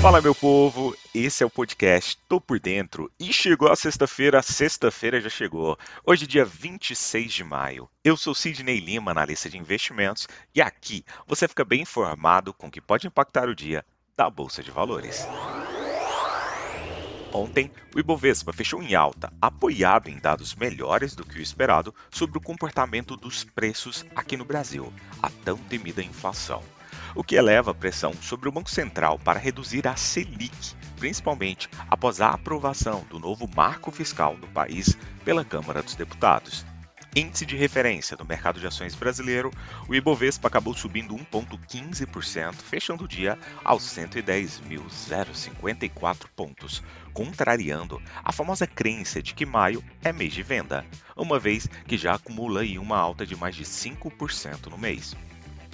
Fala meu povo, esse é o podcast Tô por Dentro e chegou a sexta-feira, sexta-feira já chegou. Hoje dia 26 de maio. Eu sou Sidney Lima, analista de investimentos, e aqui você fica bem informado com o que pode impactar o dia da Bolsa de Valores. Ontem, o Ibovespa fechou em alta, apoiado em dados melhores do que o esperado sobre o comportamento dos preços aqui no Brasil, a tão temida inflação o que eleva a pressão sobre o Banco Central para reduzir a Selic, principalmente após a aprovação do novo marco fiscal do país pela Câmara dos Deputados. Índice de referência do mercado de ações brasileiro, o Ibovespa acabou subindo 1,15%, fechando o dia aos 110.054 pontos, contrariando a famosa crença de que maio é mês de venda, uma vez que já acumula uma alta de mais de 5% no mês.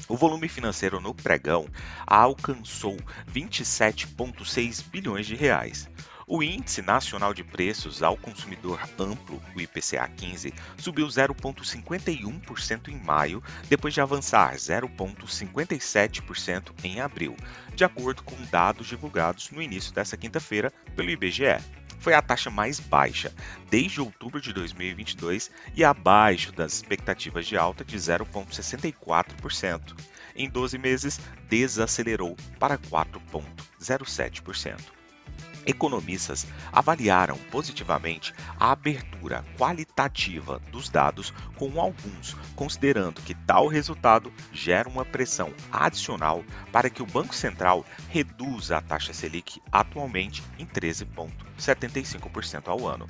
O volume financeiro no pregão alcançou 27,6 bilhões de reais. O Índice Nacional de Preços ao Consumidor Amplo, o IPCA 15, subiu 0,51% em maio, depois de avançar 0,57% em abril, de acordo com dados divulgados no início desta quinta-feira pelo IBGE foi a taxa mais baixa desde outubro de 2022 e abaixo das expectativas de alta de 0,64%. Em 12 meses, desacelerou para 4,07% economistas avaliaram positivamente a abertura qualitativa dos dados, com alguns considerando que tal resultado gera uma pressão adicional para que o Banco Central reduza a taxa Selic atualmente em 13,75% ao ano.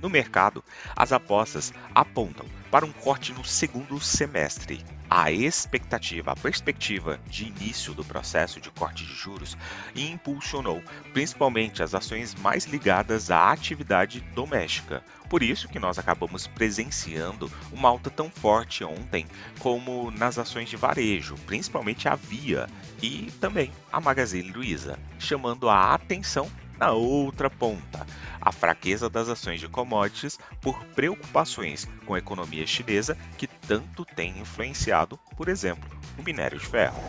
No mercado, as apostas apontam para um corte no segundo semestre. A expectativa, a perspectiva de início do processo de corte de juros impulsionou principalmente as ações mais ligadas à atividade doméstica. Por isso que nós acabamos presenciando uma alta tão forte ontem como nas ações de varejo, principalmente a Via e também a Magazine Luiza, chamando a atenção na outra ponta, a fraqueza das ações de commodities por preocupações com a economia chinesa que tanto tem influenciado, por exemplo, o minério de ferro.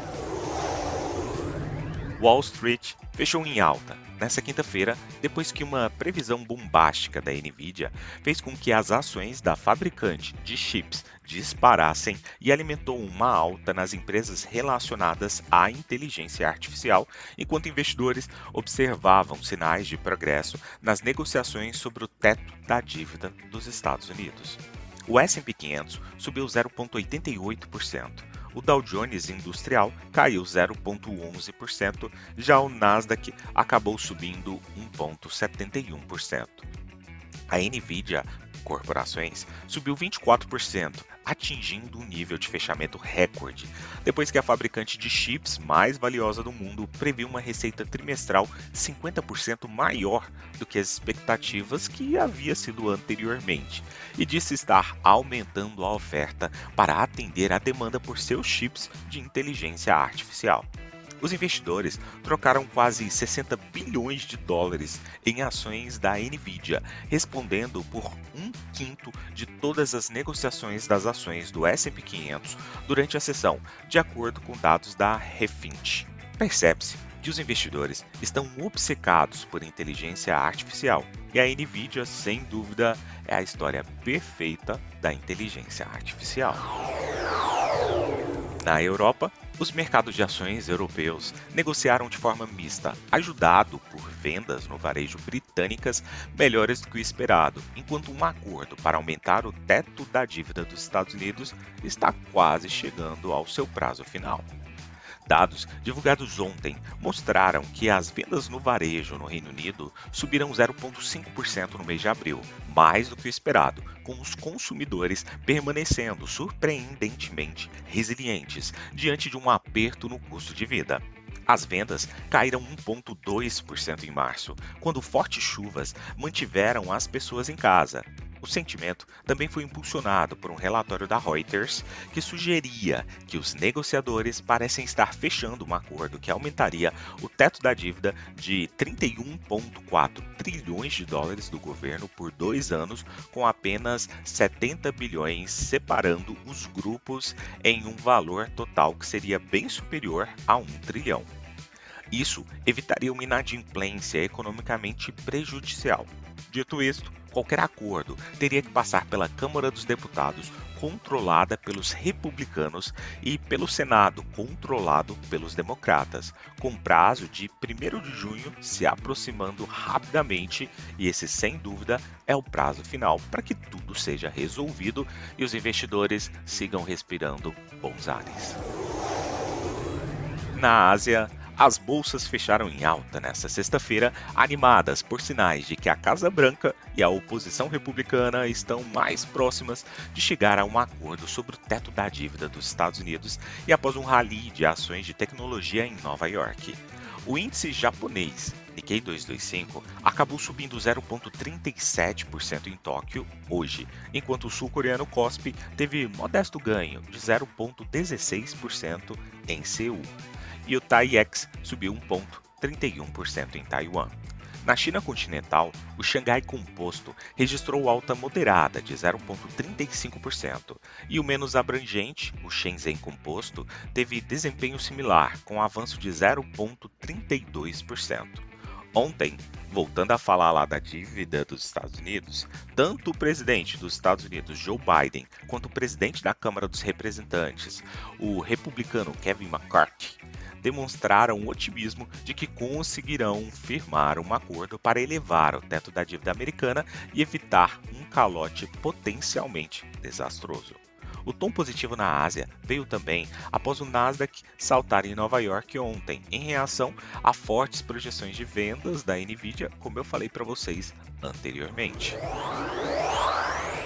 Wall Street fechou em alta nesta quinta-feira, depois que uma previsão bombástica da Nvidia fez com que as ações da fabricante de chips disparassem e alimentou uma alta nas empresas relacionadas à inteligência artificial, enquanto investidores observavam sinais de progresso nas negociações sobre o teto da dívida dos Estados Unidos. O S&P 500 subiu 0,88% o Dow Jones Industrial caiu 0,11%, já o Nasdaq acabou subindo 1,71%. A Nvidia Corporações subiu 24%, atingindo um nível de fechamento recorde, depois que a fabricante de chips mais valiosa do mundo previu uma receita trimestral 50% maior do que as expectativas que havia sido anteriormente, e disse estar aumentando a oferta para atender a demanda por seus chips de inteligência artificial. Os investidores trocaram quase 60 bilhões de dólares em ações da Nvidia, respondendo por um quinto de todas as negociações das ações do S&P 500 durante a sessão, de acordo com dados da Refint. Percebe-se que os investidores estão obcecados por inteligência artificial e a Nvidia, sem dúvida, é a história perfeita da inteligência artificial. Na Europa, os mercados de ações europeus negociaram de forma mista, ajudado por vendas no varejo britânicas melhores do que o esperado, enquanto um acordo para aumentar o teto da dívida dos Estados Unidos está quase chegando ao seu prazo final. Dados divulgados ontem mostraram que as vendas no varejo no Reino Unido subiram 0,5% no mês de abril, mais do que o esperado, com os consumidores permanecendo surpreendentemente resilientes diante de um aperto no custo de vida. As vendas caíram 1,2% em março, quando fortes chuvas mantiveram as pessoas em casa, o sentimento também foi impulsionado por um relatório da Reuters que sugeria que os negociadores parecem estar fechando um acordo que aumentaria o teto da dívida de 31,4 trilhões de dólares do governo por dois anos, com apenas 70 bilhões separando os grupos em um valor total que seria bem superior a um trilhão. Isso evitaria uma inadimplência economicamente prejudicial. Dito isto, qualquer acordo teria que passar pela Câmara dos Deputados, controlada pelos republicanos, e pelo Senado, controlado pelos democratas, com prazo de 1 de junho se aproximando rapidamente, e esse, sem dúvida, é o prazo final para que tudo seja resolvido e os investidores sigam respirando bons ares. Na Ásia, as bolsas fecharam em alta nesta sexta-feira, animadas por sinais de que a Casa Branca e a oposição republicana estão mais próximas de chegar a um acordo sobre o teto da dívida dos Estados Unidos e após um rally de ações de tecnologia em Nova York. O índice japonês Nikkei 225 acabou subindo 0,37% em Tóquio hoje, enquanto o sul-coreano KOSPI teve modesto ganho de 0,16% em Seul e o TAIEX subiu 1,31% em Taiwan. Na China continental, o Xangai Composto registrou alta moderada de 0,35% e o menos abrangente, o Shenzhen Composto, teve desempenho similar, com avanço de 0,32%. Ontem, voltando a falar lá da dívida dos Estados Unidos, tanto o presidente dos Estados Unidos, Joe Biden, quanto o presidente da Câmara dos Representantes, o republicano Kevin McCarthy, demonstraram otimismo de que conseguirão firmar um acordo para elevar o teto da dívida americana e evitar um calote potencialmente desastroso. O tom positivo na Ásia veio também após o Nasdaq saltar em Nova York ontem, em reação a fortes projeções de vendas da Nvidia, como eu falei para vocês anteriormente.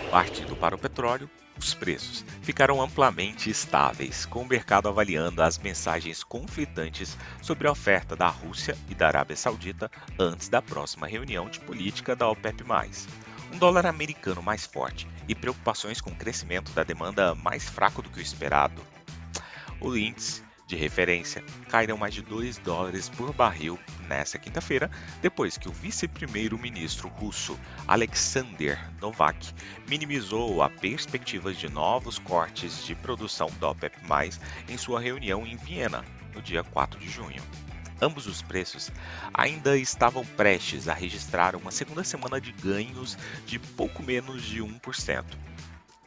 Partindo para o petróleo, os preços ficaram amplamente estáveis, com o mercado avaliando as mensagens conflitantes sobre a oferta da Rússia e da Arábia Saudita antes da próxima reunião de política da OPEP+. Um dólar americano mais forte e preocupações com o crescimento da demanda mais fraco do que o esperado. O índice de referência caíram mais de 2 dólares por barril nesta quinta-feira, depois que o vice-primeiro-ministro russo Alexander Novak minimizou a perspectiva de novos cortes de produção da OPEP+, em sua reunião em Viena, no dia 4 de junho. Ambos os preços ainda estavam prestes a registrar uma segunda semana de ganhos de pouco menos de 1%.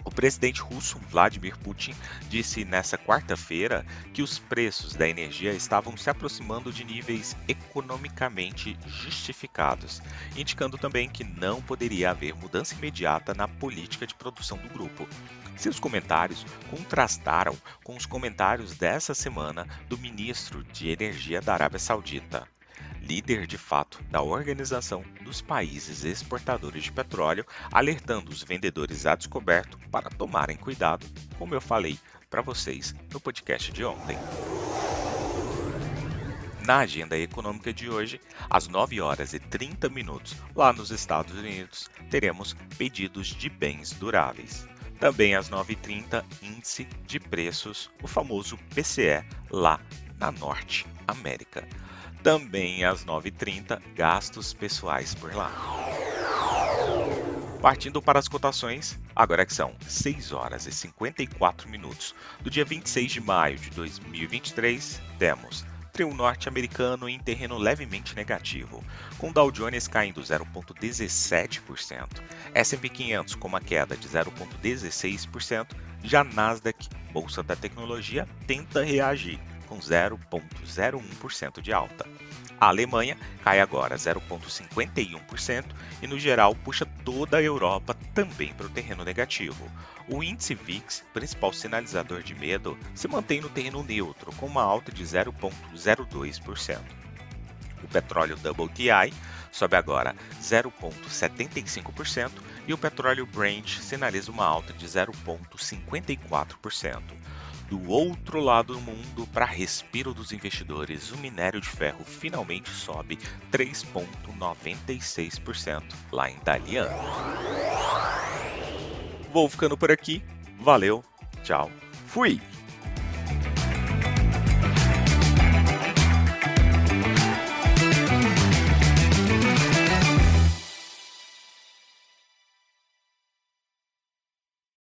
O presidente russo Vladimir Putin disse nesta quarta-feira que os preços da energia estavam se aproximando de níveis economicamente justificados, indicando também que não poderia haver mudança imediata na política de produção do grupo. Seus comentários contrastaram com os comentários dessa semana do ministro de Energia da Arábia Saudita líder de fato da Organização dos Países Exportadores de Petróleo, alertando os vendedores a descoberto para tomarem cuidado, como eu falei para vocês no podcast de ontem. Na agenda econômica de hoje, às 9 horas e 30 minutos, lá nos Estados Unidos, teremos pedidos de bens duráveis. Também às 9h30, índice de preços, o famoso PCE, lá na Norte América. Também às 9h30, gastos pessoais por lá. Partindo para as cotações, agora que são 6 horas e 54 minutos do dia 26 de maio de 2023, temos trio norte-americano em terreno levemente negativo, com Dow Jones caindo 0,17%, S&P 500 com uma queda de 0,16%, já Nasdaq, bolsa da tecnologia, tenta reagir com 0,01% de alta. A Alemanha cai agora 0,51% e, no geral, puxa toda a Europa também para o terreno negativo. O índice VIX, principal sinalizador de medo, se mantém no terreno neutro, com uma alta de 0,02%. O petróleo WTI sobe agora 0,75% e o petróleo Brent sinaliza uma alta de 0,54%. Do outro lado do mundo, para respiro dos investidores, o minério de ferro finalmente sobe 3,96% lá em Dalian. Vou ficando por aqui. Valeu, tchau, fui!